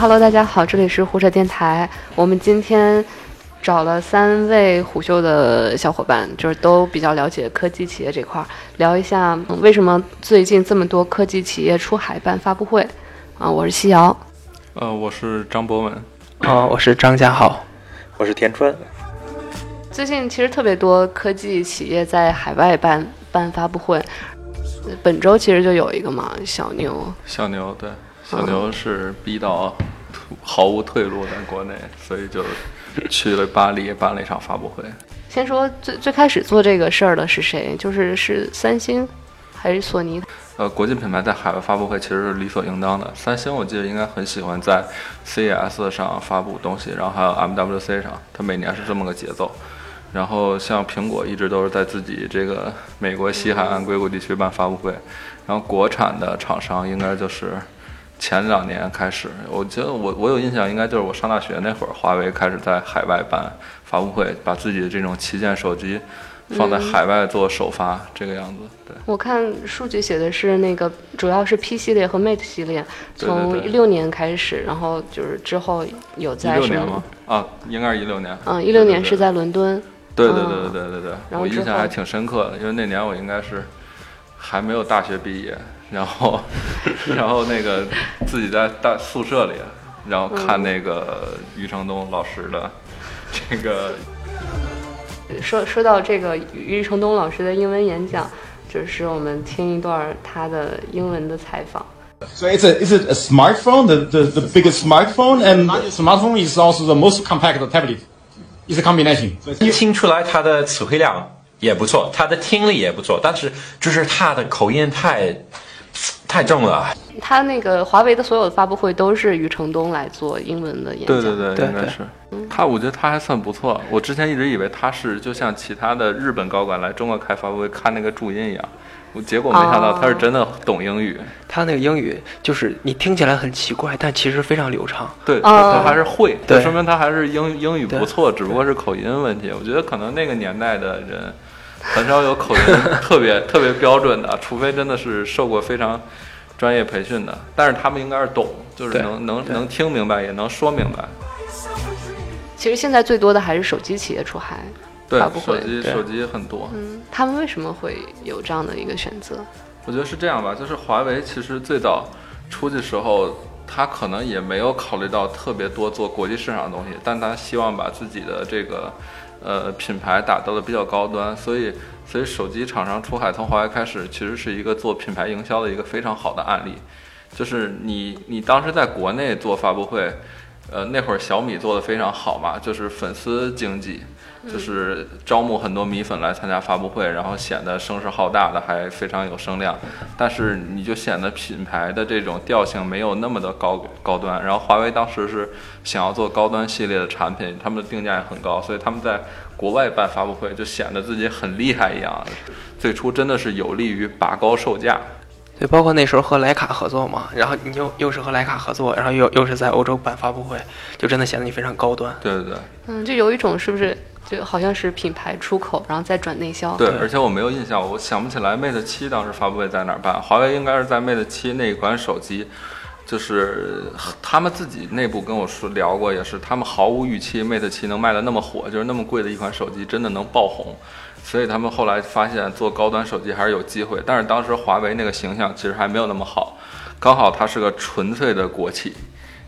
Hello，大家好，这里是胡扯电台。我们今天找了三位虎嗅的小伙伴，就是都比较了解科技企业这块儿，聊一下嗯为什么最近这么多科技企业出海办发布会。啊，我是西瑶。呃，我是张博文。哦，我是张家豪，我是田川。最近其实特别多科技企业在海外办办发布会，呃本周其实就有一个嘛，小牛。小牛对，小牛是逼到毫无退路在国内，所以就去了巴黎办了一场发布会。先说最最开始做这个事儿的是谁？就是是三星还是索尼？呃，国际品牌在海外发布会其实是理所应当的。三星我记得应该很喜欢在 CES 上发布东西，然后还有 MWC 上，它每年是这么个节奏。然后像苹果一直都是在自己这个美国西海岸硅谷地区办发布会，然后国产的厂商应该就是前两年开始，我觉得我我有印象，应该就是我上大学那会儿，华为开始在海外办发布会，把自己的这种旗舰手机放在海外做首发，这个样子。对，我看数据写的是那个主要是 P 系列和 Mate 系列，从一六年开始，然后就是之后有在什么六年吗？？啊，应该是一六年。嗯，一六年是在伦敦。对对嗯对对对对对，然后印象还挺深刻的，因为那年我应该是还没有大学毕业，然后然后那个自己在大宿舍里，然后看那个余承东老师的这个说说到这个余承东老师的英文演讲，就是我们听一段他的英文的采访。So it's a is it a smartphone, the, the, the biggest smartphone, and smartphone is also the most compact tablet. It's a combination. 听出来他的词汇量也不错，他的听力也不错，但是就是他的口音太太正了。他那个华为的所有的发布会都是余承东来做英文的演讲。对对对，应该是他，我觉得他还算不错。我之前一直以为他是就像其他的日本高管来中国开发布会看那个注音一样，我结果没想到他是真的懂英语。他那个英语就是你听起来很奇怪，但其实非常流畅。对，哦他他还是会，对就说明他还是英英语不错，只不过是口音问题。我觉得可能那个年代的人很少有口音特别特别标准的，除非真的是受过非常专业培训的。但是他们应该是懂，就是能能能听明白，也能说明白。其实现在最多的还是手机企业出海对手机手机很多。嗯，他们为什么会有这样的一个选择？我觉得是这样吧，就是华为其实最早出去时候，他可能也没有考虑到特别多做国际市场的东西，但他希望把自己的这个呃品牌打造的比较高端，所以所以手机厂商出海从华为开始，其实是一个做品牌营销的一个非常好的案例。就是你你当时在国内做发布会，呃那会儿小米做的非常好嘛，就是粉丝经济。就是招募很多米粉来参加发布会，然后显得声势浩大的，还非常有声量。但是你就显得品牌的这种调性没有那么的高高端。然后华为当时是想要做高端系列的产品，他们的定价也很高，所以他们在国外办发布会就显得自己很厉害一样。最初真的是有利于拔高售价。对，包括那时候和徕卡合作嘛，然后你又又是和徕卡合作，然后又又是在欧洲办发布会，就真的显得你非常高端。对对对嗯，就有一种是不是就好像是品牌出口，然后再转内销？对，而且我没有印象，我想不起来 Mate 七当时发布会在哪儿办。华为应该是在 Mate 七那一款手机，就是他们自己内部跟我说聊过，也是他们毫无预期 Mate 七能卖的那么火，就是那么贵的一款手机真的能爆红。所以他们后来发现做高端手机还是有机会，但是当时华为那个形象其实还没有那么好，刚好它是个纯粹的国企，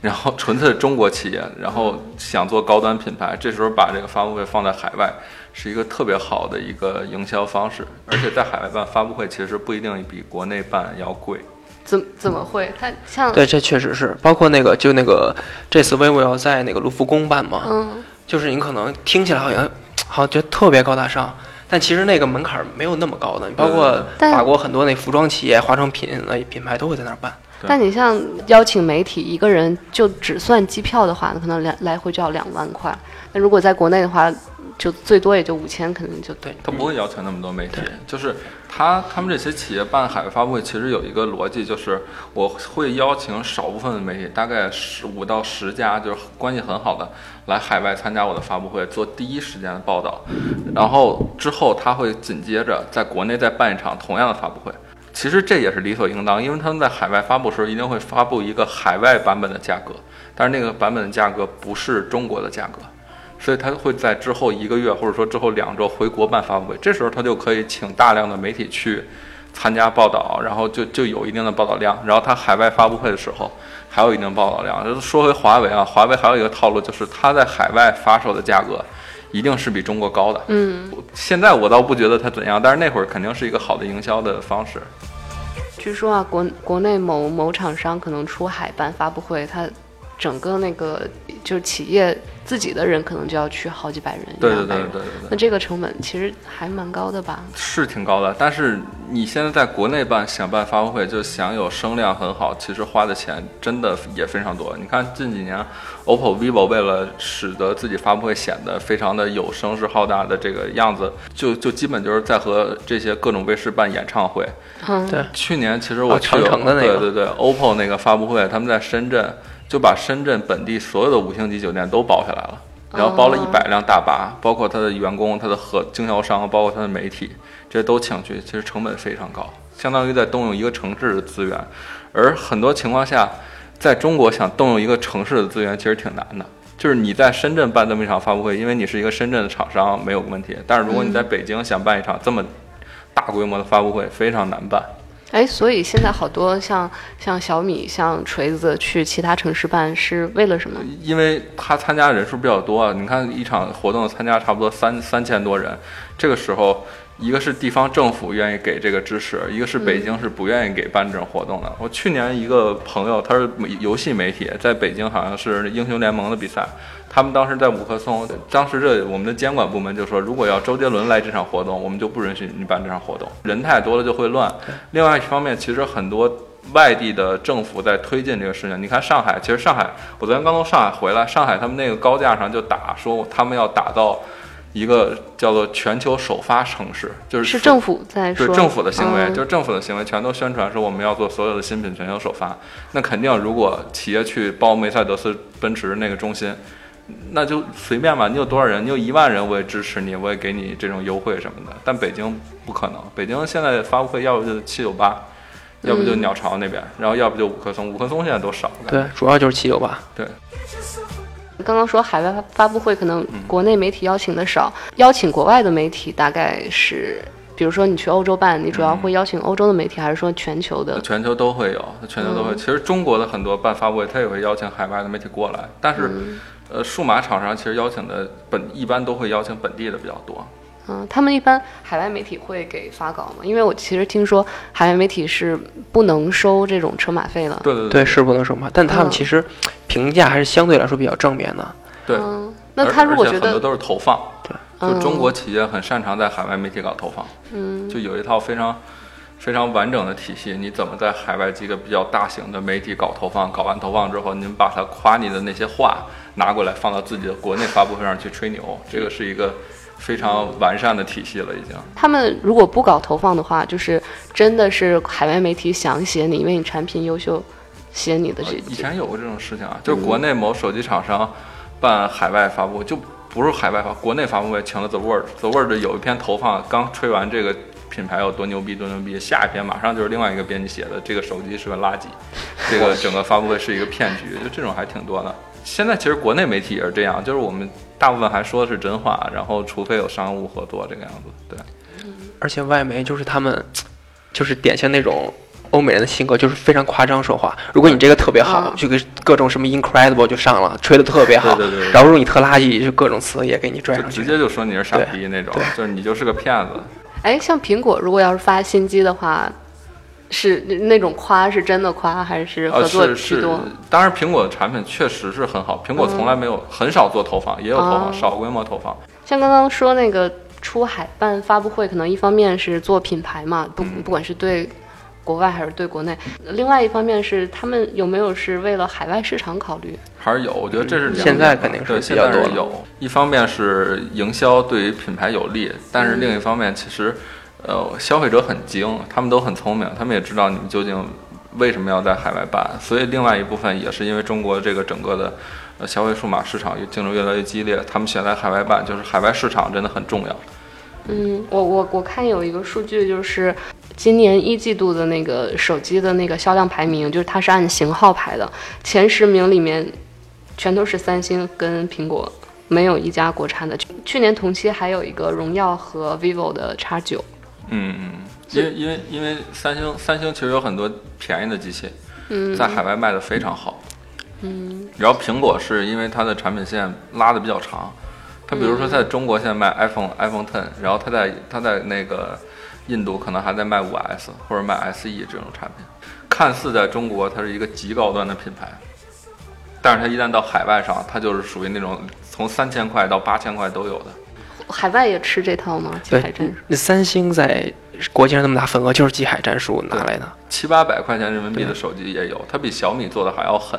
然后纯粹的中国企业，然后想做高端品牌，这时候把这个发布会放在海外，是一个特别好的一个营销方式，而且在海外办发布会其实不一定比国内办要贵。怎怎么会？它像对，这确实是，包括那个就那个这次 vivo 要在那个卢浮宫办嘛，嗯，就是你可能听起来好像好像觉得特别高大上，但其实那个门槛儿没有那么高的。包括法国很多那服装企业、化妆品那品牌都会在那儿办。对。但你像邀请媒体一个人就只算机票的话，可能两来回就要两万块。那如果在国内的话，就最多也就五千，可能就对，他不会邀请那么多媒体，就是他他们这些企业办海外发布会，其实有一个逻辑，就是我会邀请少部分的媒体，大概十五到十家，就是关系很好的，来海外参加我的发布会，做第一时间的报道，然后之后他会紧接着在国内再办一场同样的发布会。其实这也是理所应当，因为他们在海外发布时候一定会发布一个海外版本的价格，但是那个版本的价格不是中国的价格，所以他会在之后一个月或者说之后两周回国办发布会，这时候他就可以请大量的媒体去参加报道，然后就就有一定的报道量，然后他海外发布会的时候还有一定报道量。说回华为啊，华为还有一个套路就是它在海外发售的价格。一定是比中国高的。嗯，现在我倒不觉得它怎样，但是那会儿肯定是一个好的营销的方式。据说啊，国国内某某厂商可能出海办发布会，它整个那个就是企业自己的人可能就要去好几百人，对对对对对对。那这个成本其实还蛮高的吧？是挺高的，但是你现在在国内办想办发布会，就想有声量很好，其实花的钱真的也非常多。你看近几年，OPPO、vivo 为了使得自己发布会显得非常的有声势浩大的这个样子，就就基本就是在和这些各种卫视办演唱会。嗯，对去年其实我哦去了、长城的那个对对对，OPPO 那个发布会，他们在深圳就把深圳本地所有的五星级酒店都包下来了，然后包了哦一百辆大巴，包括他的员工、他的和经销商，包括他的媒体，这些都请去，其实成本非常高，相当于在动用一个城市的资源，而很多情况下，在中国想动用一个城市的资源其实挺难的。就是你在深圳办这么一场发布会，因为你是一个深圳的厂商，没有问题。但是如果你在北京想办一场这么大规模的发布会，非常难办。哎，所以现在好多像像小米、像锤子去其他城市办是为了什么？因为他参加人数比较多啊，你看一场活动参加差不多三三千多人，这个时候，一个是地方政府愿意给这个支持，一个是北京是不愿意给办这种活动的。我去年一个朋友，他是游戏媒体，在北京好像是英雄联盟的比赛，他们当时在五棵松，当时这我们的监管部门就说，如果要周杰伦来这场活动，我们就不允许你办这场活动，人太多了就会乱。另外一方面，其实很多外地的政府在推进这个事情。你看上海，其实上海，我昨天刚从上海回来，上海他们那个高架上就打说他们要打造一个叫做全球首发城市，就是是政府在说对政府的行为，嗯就是政府的行为，全都宣传说我们要做所有的新品全球首发。那肯定，如果企业去包梅赛德斯奔驰那个中心，那就随便吧。你有多少人？你有一万人，我也支持你，我也给你这种优惠什么的。但北京不可能，北京现在发布会要不就七九八，要不就鸟巢那边，然后要不就五棵松。五棵松现在都少。对，主要就是七九八。对，刚刚说海外发发布会可能嗯国内媒体邀请的少，邀请国外的媒体大概是，比如说你去欧洲办，你主要会邀请欧洲的媒体，还是说全球的？全球都会有，全球都会。其实中国的很多办发布会，他也会邀请海外的媒体过来，但是，呃，数码厂商其实邀请的本一般都会邀请本地的比较多。嗯，他们一般海外媒体会给发稿吗？因为我其实听说海外媒体是不能收这种车马费的。对对对，是不能收嘛，但他们嗯其实评价还是相对来说比较正面的。对。嗯，那他如果觉得很多都是投放，对，就中嗯国企业很擅长在海外媒体搞投放，嗯，就有一套非常非常完整的体系。你怎么在海外几个比较大型的媒体搞投放？搞完投放之后，您把它夸你的那些话拿过来放到自己的国内发布会上去吹牛，这个是一个非常完善的体系了，已经。他们如果不搞投放的话，就是真的是海外媒体想写你，因为你产品优秀，写你的这以前有过这种事情啊，就是国内某手机厂商办海外发布会，就不是海外发，国内发布会请了 The Word，The Word 有一篇投放，刚吹完这个品牌有多牛逼多牛逼，下一篇马上就是另外一个编辑写的，这个手机是个垃圾，这个整个发布会是一个骗局，就这种还挺多的。现在其实国内媒体也是这样，就是我们大部分还说的是真话，然后除非有商务合作这个样子，对。而且外媒就是他们，就是典型那种欧美人的性格，就是非常夸张说话。如果你这个特别好，啊就给各种什么 incredible 就上了，吹的特别好。对对对对然后如果你特垃圾，就各种词也给你拽就上去。直接就说你是傻逼那种，就是你就是个骗子。哎，像苹果如果要是发新机的话，是那种夸是真的夸，还是合呃，作是是居多？，当然苹果的产品确实是很好，苹果从来没有、很少做投放，也有投放，哦少规模投放。像刚刚说那个出海办发布会，可能一方面是做品牌嘛，不嗯不管是对国外还是对国内，另外一方面是他们有没有是为了海外市场考虑？还是有，我觉得这是现在肯定是现较多了在是有。一方面是营销对于品牌有利，但是另一方面其实，呃，消费者很精，他们都很聪明，他们也知道你们究竟为什么要在海外办。所以另外一部分也是因为中国这个整个的呃消费数码市场竞争越来越激烈，他们选在海外办，就是海外市场真的很重要。嗯，我我我看有一个数据就是。今年一季度的那个手机的那个销量排名，就是它是按型号排的，前十名里面全都是三星跟苹果，没有一家国产的。去年同期还有一个荣耀和 vivo 的 X 九。嗯嗯，因为因为因为三星三星其实有很多便宜的机器，在海外卖的非常好。嗯，然后苹果是因为它的产品线拉的比较长，它比如说在中国现在卖 iPhone iPhone Ten，然后它在它在那个印度可能还在卖五 S 或者卖 SE 这种产品，看似在中国它是一个极高端的品牌，但是它一旦到海外上，它就是属于那种从三千块到八千块都有的。海外也吃这套吗？机海战术？那三星在国际上那么大份额，就是机海战术拿来的。七八百块钱人民币的手机也有，它比小米做的还要狠。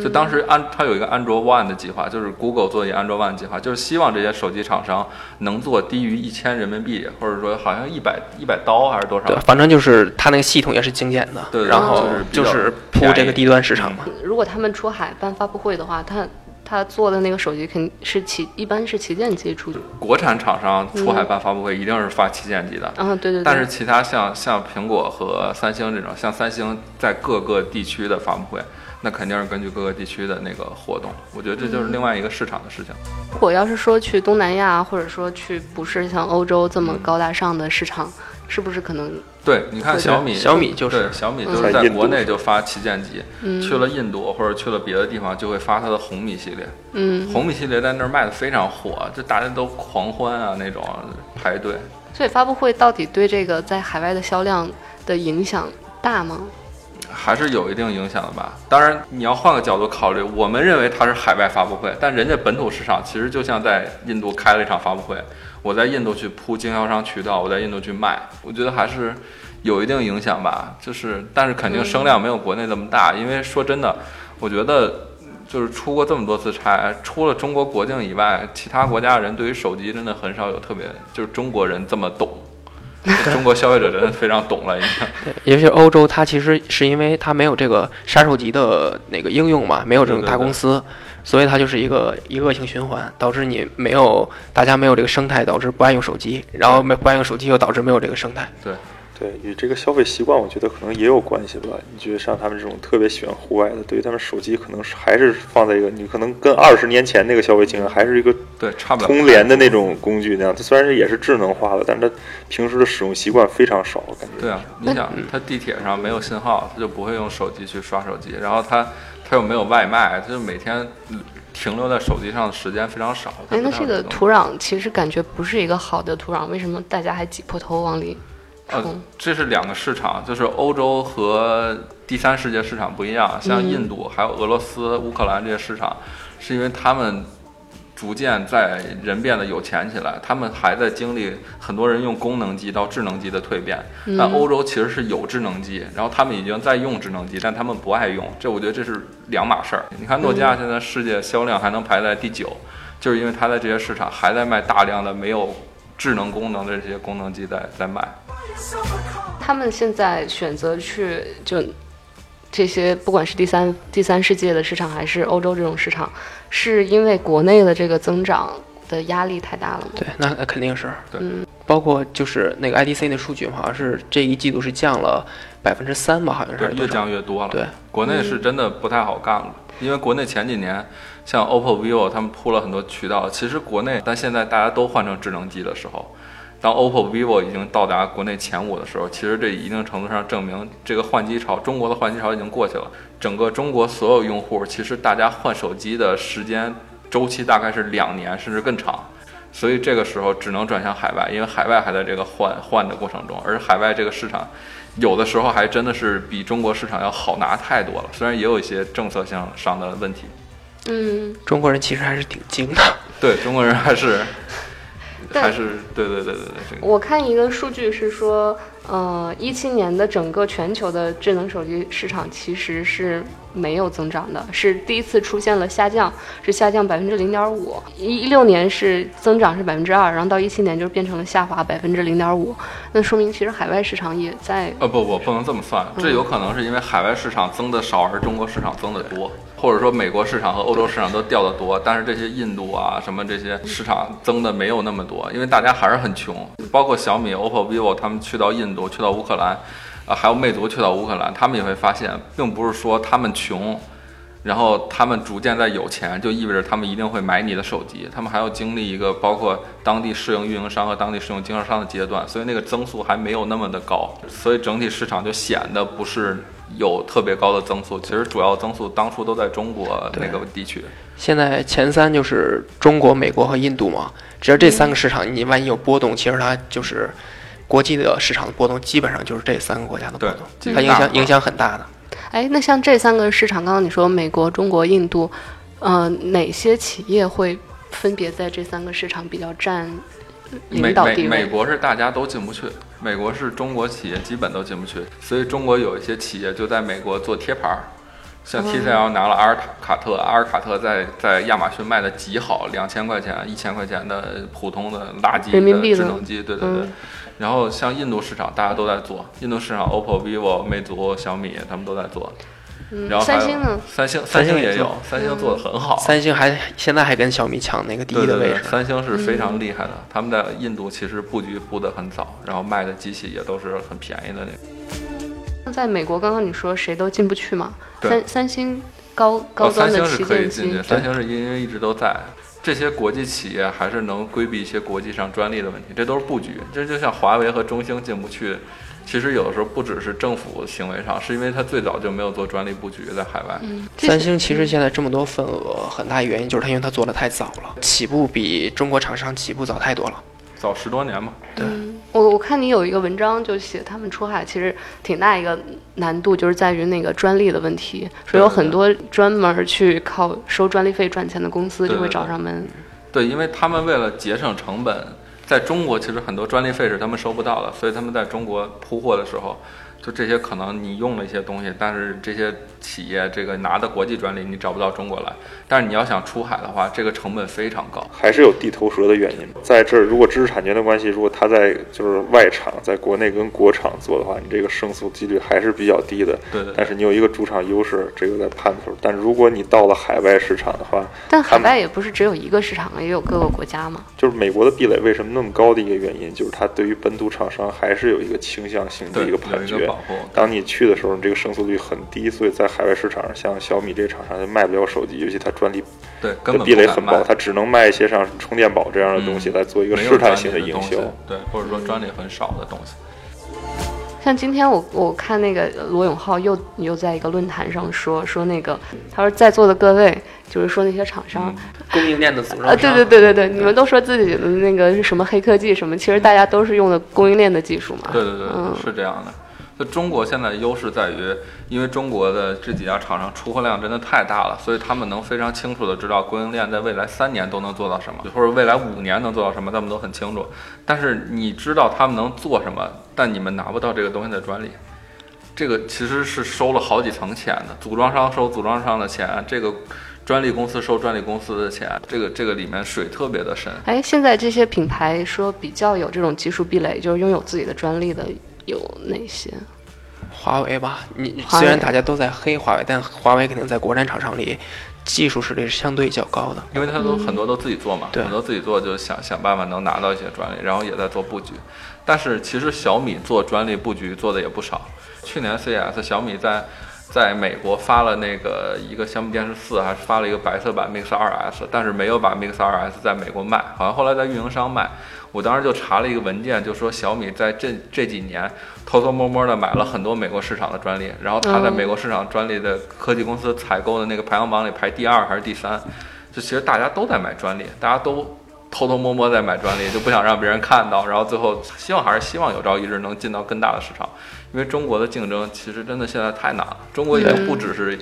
就当时安，它有一个安卓 One 的计划，就是 Google 做一个安卓 One 计划，就是希望这些手机厂商能做低于一千人民币，或者说好像一百一百刀还是多少？对，反正就是它那个系统也是精简的，对，然后就是铺这个低端市场嘛。如果他们出海办发布会的话，他他做的那个手机肯定是旗，一般是旗舰机出。国产厂商出海办发布会一定是发旗舰机的。嗯，对对。但是其他像像苹果和三星这种，像三星在各个地区的发布会。那肯定是根据各个地区的那个活动，我觉得这就是另外一个市场的事情。如果要是说去东南亚，或者说去不是像欧洲这么高大上的市场，是不是可能？对，你看小米，小米就是小米就是在国内就发旗舰机，去了印度或者去了别的地方就会发它的红米系列。嗯，红米系列在那儿卖的非常火，就大家都狂欢啊那种排队。所以发布会到底对这个在海外的销量的影响大吗？还是有一定影响的吧。当然，你要换个角度考虑，我们认为它是海外发布会，但人家本土市场其实就像在印度开了一场发布会。我在印度去铺经销商渠道，我在印度去卖，我觉得还是有一定影响吧。就是，但是肯定声量没有国内这么大。因为说真的，我觉得就是出过这么多次差，除了中国国境以外，其他国家的人对于手机真的很少有特别，就是中国人这么懂。中国消费者真的非常懂了，已经。对，尤其欧洲，它其实是因为它没有这个杀手级的那个应用嘛，没有这种大公司，所以它就是一个一恶性循环，导致你没有大家没有这个生态，导致不爱用手机，然后没不爱用手机又导致没有这个生态。对。对，与这个消费习惯，我觉得可能也有关系吧。你觉得像他们这种特别喜欢户外的，对于他们手机可能是还是放在一个，你可能跟二十年前那个消费经验还是一个对差不多通联的那种工具那样。它虽然是也是智能化的，但是它平时的使用习惯非常少，感觉。对啊，你想，它地铁上没有信号，它就不会用手机去刷手机。然后它它又没有外卖，它就每天停留在手机上的时间非常少。哎，那这个土壤其实感觉不是一个好的土壤，为什么大家还挤破头往里？呃，这是两个市场，就是欧洲和第三世界市场不一样。像印度、还有俄罗斯、乌克兰这些市场，是因为他们逐渐在人变得有钱起来，他们还在经历很多人用功能机到智能机的蜕变。但欧洲其实是有智能机，然后他们已经在用智能机，但他们不爱用。这我觉得这是两码事儿。你看诺基亚现在世界销量还能排在第九，就是因为它在这些市场还在卖大量的没有智能功能的这些功能机在在卖。他们现在选择去就这些，不管是第三第三世界的市场，还是欧洲这种市场，是因为国内的这个增长的压力太大了吗？对，那那肯定是。对，包括就是那个 IDC 的数据，好像是这一季度是降了百分之三吧，好像是。越降越多了。对，国内是真的不太好干了，因为国内前几年像 OPPO、vivo 他们铺了很多渠道，其实国内，但现在大家都换成智能机的时候。当 OPPO、vivo 已经到达国内前五的时候，其实这一定程度上证明这个换机潮，中国的换机潮已经过去了。整个中国所有用户，其实大家换手机的时间周期大概是两年甚至更长，所以这个时候只能转向海外，因为海外还在这个换换的过程中，而海外这个市场有的时候还真的是比中国市场要好拿太多了。虽然也有一些政策性上的问题，嗯，中国人其实还是挺精的，对中国人还是。还是对对对对对，我看一个数据是说，呃，一七年的整个全球的智能手机市场其实是没有增长的，是第一次出现了下降，是下降百分之零点五。一六年是增长是百分之二，然后到一七年就变成了下滑百分之零点五。那说明其实海外市场也在……呃不不，不能这么算，这有可能是因为海外市场增的少，而中国市场增的多。或者说美国市场和欧洲市场都掉得多，但是这些印度啊什么这些市场增的没有那么多，因为大家还是很穷。包括小米、OPPO、vivo 他们去到印度，去到乌克兰，啊，还有魅族去到乌克兰，他们也会发现，并不是说他们穷，然后他们逐渐在有钱，就意味着他们一定会买你的手机，他们还要经历一个包括当地适应运营商和当地适应经销商的阶段，所以那个增速还没有那么的高，所以整体市场就显得不是有特别高的增速。其实主要增速当初都在中国那个地区。现在前三就是中国、美国和印度嘛，只要这三个市场，你万一有波动，其实它就是国际的市场的波动，基本上就是这三个国家的波动，它影响影响很大的。哎，那像这三个市场，刚刚你说美国、中国、印度，呃，哪些企业会分别在这三个市场比较占领导地位？美国是大家都进不去，美国是中国企业基本都进不去，所以中国有一些企业就在美国做贴牌儿，像 TCL 拿了阿尔卡卡特，阿尔卡特在在亚马逊卖的极好，两千块钱、一千块钱的普通的垃圾的智能机，对对对。嗯然后像印度市场，大家都在做，印度市场 OPPO、vivo、魅族、小米他们都在做。然后三星呢？三星三星也有，三星做的很好。三星还现在还跟小米抢那个第一的位置，。三星是非常厉害的，他们在印度其实布局布得很早，然后卖的机器也都是很便宜的那个。那在美国，刚刚你说谁都进不去嘛？三三星高高端的旗星是可以舰机进去，，三星是因为一直都在。这些国际企业还是能规避一些国际上专利的问题，这都是布局。这就像华为和中兴进不去，其实有的时候不只是政府行为上，是因为它最早就没有做专利布局在海外。嗯，三星其实现在这么多份额，很大原因就是它因为它做的太早了，起步比中国厂商起步早太多了。早十多年嘛，对嗯，我我看你有一个文章就写他们出海其实挺大一个难度，就是在于那个专利的问题，说有很多专门去靠收专利费赚钱的公司就会对对对找上门。对，因为他们为了节省成本，在中国其实很多专利费是他们收不到的，所以他们在中国铺货的时候，就这些可能你用了一些东西，但是这些企业这个拿的国际专利你找不到中国来，但是你要想出海的话，这个成本非常高。还是有地头蛇的原因。在这儿，如果知识产权的关系，如果他在就是外厂在国内跟国厂做的话，你这个胜诉几率还是比较低的。对对对但是你有一个主场优势，这个在判的时候，但如果你到了海外市场的话，但海外也不是只有一个市场，也有各个国家嘛。就是美国的壁垒为什么那么高的一个原因，就是它对于本土厂商还是有一个倾向性的一个判决保。护。当你去的时候，你这个胜诉率很低，所以在海外市场上，像小米这厂商就卖不了手机，尤其它专利对，根本壁垒很薄，它只能卖一些像充电宝这样的东西嗯来做一个试探性的营销。对，或者说专利很少的东西。像今天我我看那个罗永浩又又在一个论坛上说说那个，他说在座的各位，就是说那些厂商，供应链的组啊，对对对对对，你们都说自己的那个是什么黑科技什么，其实大家都是用的供应链的技术嘛。对对对，嗯是这样的。就中国现在的优势在于，因为中国的这几家厂商出货量真的太大了，所以他们能非常清楚的知道供应链在未来三年都能做到什么，或者未来五年能做到什么，他们都很清楚。但是你知道他们能做什么，但你们拿不到这个东西的专利。这个其实是收了好几层钱的，组装商收组装商的钱，这个专利公司收专利公司的钱，这个这个里面水特别的深。哎，现在这些品牌说比较有这种技术壁垒，就是拥有自己的专利的有哪些？华为吧，你虽然大家都在黑华为，但华为肯定在国产厂商里技术实力是相对较高的。因为它都很多都自己做嘛，对很多自己做就想想办法能拿到一些专利，然后也在做布局。但是其实小米做专利布局做的也不少。去年 CES 小米在在美国发了那个一个小米电视四，还是发了一个白色版 Mix 2S，但是没有把 Mix 2S 在美国卖，好像后来在运营商卖。我当时就查了一个文件，就说小米在这这几年偷偷摸摸的买了很多美国市场的专利，然后它在美国市场专利的科技公司采购的那个排行榜里排第二还是第三，就其实大家都在买专利，大家都偷偷摸摸在买专利，就不想让别人看到，然后最后希望还是希望有朝一日能进到更大的市场，因为中国的竞争其实真的现在太难了，中国已经不只是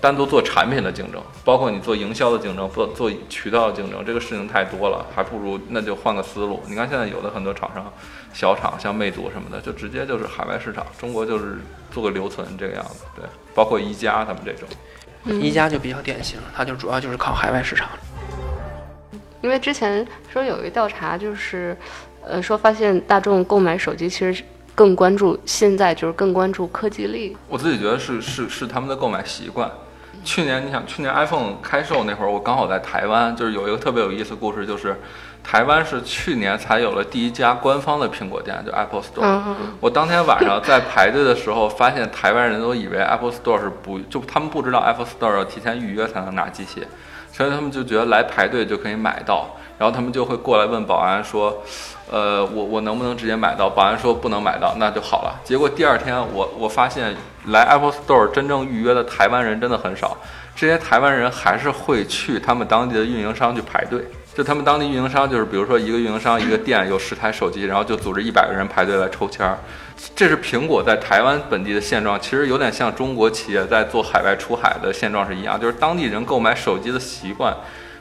单独做产品的竞争，包括你做营销的竞争，做做渠道的竞争，这个事情太多了，还不如那就换个思路。你看现在有的很多厂商，小厂像魅族什么的，就直接就是海外市场，中国就是做个留存这个样子，对，包括宜家他们这种。一加就比较典型，它就主要就是靠海外市场。因为之前说有一个调查，就是呃说发现大众购买手机其实更关注现在就是更关注科技力。我自己觉得是是是他们的购买习惯，去年你想，去年 iPhone 开售那会儿，我刚好在台湾，就是有一个特别有意思的故事，就是台湾是去年才有了第一家官方的苹果店，就 Apple Store。嗯我当天晚上在排队的时候，发现台湾人都以为 Apple Store 是不，就他们不知道 Apple Store 要提前预约才能拿机器，所以他们就觉得来排队就可以买到，然后他们就会过来问保安说，呃，我我能不能直接买到？保安说不能买到，那就好了。结果第二天我我发现来 Apple Store 真正预约的台湾人真的很少，这些台湾人还是会去他们当地的运营商去排队。就他们当地运营商，就是比如说一个运营商一个店有十台手机，然后就组织一百个人排队来抽签儿。这是苹果在台湾本地的现状，其实有点像中国企业在做海外出海的现状是一样，就是当地人购买手机的习惯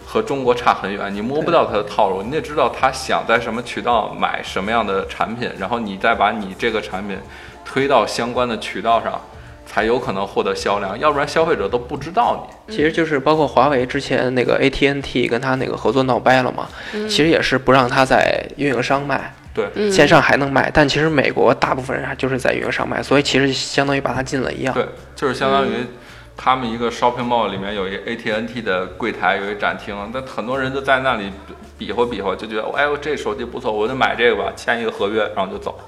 和中国差很远，你摸不到他的套路，你得知道他想在什么渠道买什么样的产品，然后你再把你这个产品推到相关的渠道上，才有可能获得销量，要不然消费者都不知道你。其实就是包括华为之前那个 AT&T 跟他那个合作闹掰了嘛，其实也是不让他在运营商卖，对，嗯线上还能卖，但其实美国大部分人还就是在运营商卖，所以其实相当于把它禁了一样。对，就是相当于他们一个 shopping mall 里面有一个 AT&T 的柜台，有一展厅，那很多人就在那里比划比划，就觉得哎呦这手机不错，我就买这个吧，签一个合约，然后就走。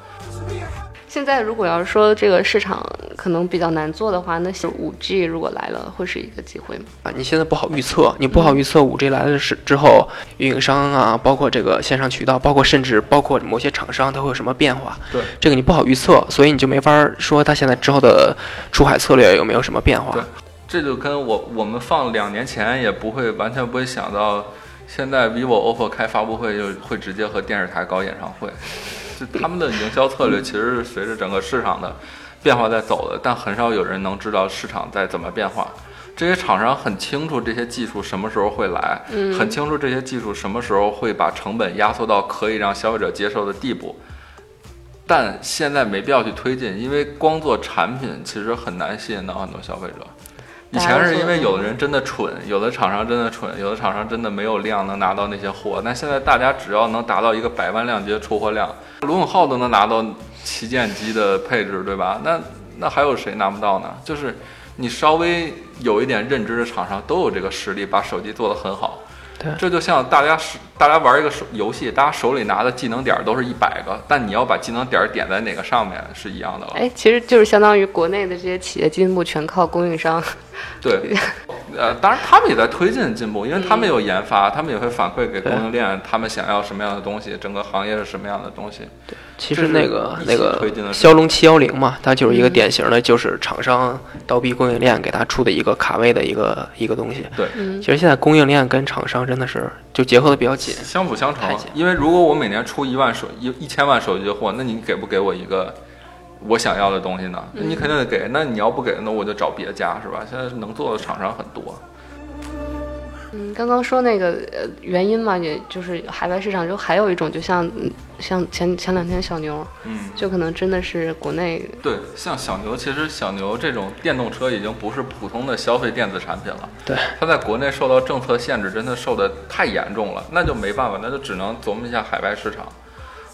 现在如果要是说这个市场可能比较难做的话，那五 G 如果来了，会是一个机会吗？啊，你现在不好预测，你不好预测五 G 来了是之后，运营商啊，包括这个线上渠道，包括甚至包括某些厂商，它会有什么变化？对，这个你不好预测，所以你就没法说它现在之后的出海策略有没有什么变化对。这就跟我我们放两年前也不会完全不会想到，现在 vivo、OPPO 开发布会就会直接和电视台搞演唱会，就他们的营销策略其实是随着整个市场的变化在走的，但很少有人能知道市场在怎么变化。这些厂商很清楚这些技术什么时候会来，很清楚这些技术什么时候会把成本压缩到可以让消费者接受的地步。但现在没必要去推进，因为光做产品其实很难吸引到很多消费者。以前是因为有的人真的蠢，有的厂商真的蠢，有的厂商真的没有量能拿到那些货。那现在大家只要能达到一个百万量级的出货量，罗永浩都能拿到旗舰机的配置，对吧？那那还有谁拿不到呢？就是你稍微有一点认知的厂商都有这个实力，把手机做得很好。对这就像大家是大家玩一个手游戏，大家手里拿的技能点儿都是一百个，但你要把技能点儿点在哪个上面是一样的了。哎，其实就是相当于国内的这些企业进步全靠供应商。对，呃，当然他们也在推进进步，因为他们有研发，他们也会反馈给供应链，他们想要什么样的东西，整个行业是什么样的东西。其实那个那个骁龙七幺零嘛，它就是一个典型的，就是厂商倒逼供应链给它出的一个卡位的一个一个东西。对，嗯其实现在供应链跟厂商真的是就结合的比较紧。相辅相成太紧。因为如果我每年出一万手一一千万手机的货，那你给不给我一个我想要的东西呢？那你肯定得给。那你要不给，那我就找别家，是吧？现在能做的厂商很多。嗯，刚刚说那个呃原因嘛，也就是海外市场，就还有一种，就像嗯像前前两天小牛，嗯，就可能真的是国内对，像小牛，其实小牛这种电动车已经不是普通的消费电子产品了。对，它在国内受到政策限制，真的受的太严重了，那就没办法，那就只能琢磨一下海外市场。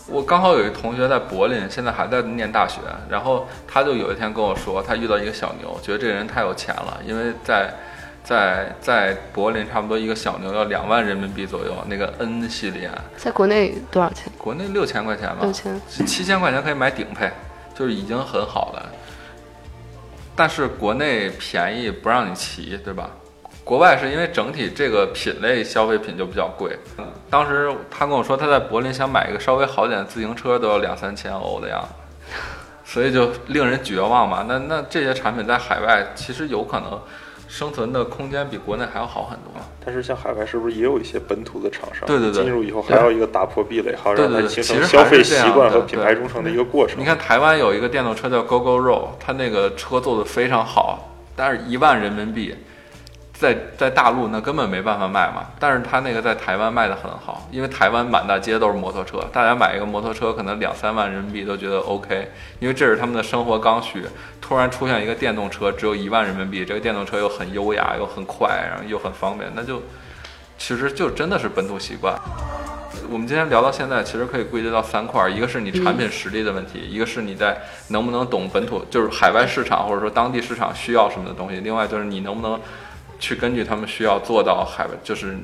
我刚好有一同学在柏林，现在还在念大学，然后他就有一天跟我说，他遇到一个小牛，觉得这个人太有钱了，因为在在在柏林差不多一个小牛要两万人民币左右，那个 N 系列，在国内多少钱？国内六千块钱吧，六千。七千块钱可以买顶配，就是已经很好了。但是国内便宜不让你骑，对吧？国外是因为整体这个品类消费品就比较贵。当时他跟我说他在柏林想买一个稍微好点的自行车都要两三千欧的样子，所以就令人绝望嘛。那那这些产品在海外其实有可能生存的空间比国内还要好很多。但是像海外是不是也有一些本土的厂商？对对对进入以后还要一个打破壁垒，还要让它形其实成消费习惯和品牌忠诚的一个过程。你看台湾有一个电动车叫 GoGo Roll，它那个车做的非常好，但是一万人民币，在在大陆那根本没办法卖嘛。但是它那个在台湾卖的很好，因为台湾满大街都是摩托车，大家买一个摩托车可能两三万人民币都觉得 OK，因为这是他们的生活刚需。突然出现一个电动车，只有一万人民币，这个电动车又很优雅，又很快，然后又很方便，那就其实就真的是本土习惯。我们今天聊到现在，其实可以归结到三块儿，一个是你产品实力的问题，一个是你在能不能懂本土，就是海外市场或者说当地市场需要什么的东西，另外就是你能不能去根据他们需要做到海外，就是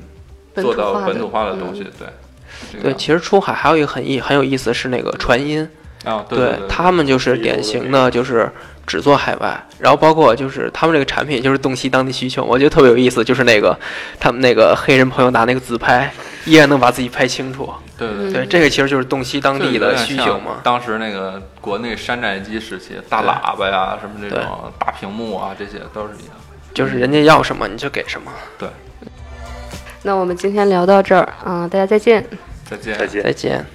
做到本土化的东西，对。这个对，其实出海还有一个很意很有意思是那个传音，啊，对，他们就是典型的就是只做海外，然后包括就是他们这个产品就是洞悉当地需求，我觉得特别有意思，就是那个他们那个黑人朋友拿那个自拍，依然能把自己拍清楚。对对对，这个其实就是洞悉当地的需求嘛。当时那个国内山寨机时期，大喇叭呀，什么这种大屏幕啊，这些都是一样。就是人家要什么你就给什么。对。那我们今天聊到这儿，啊，大家再见。再见。再见。再见。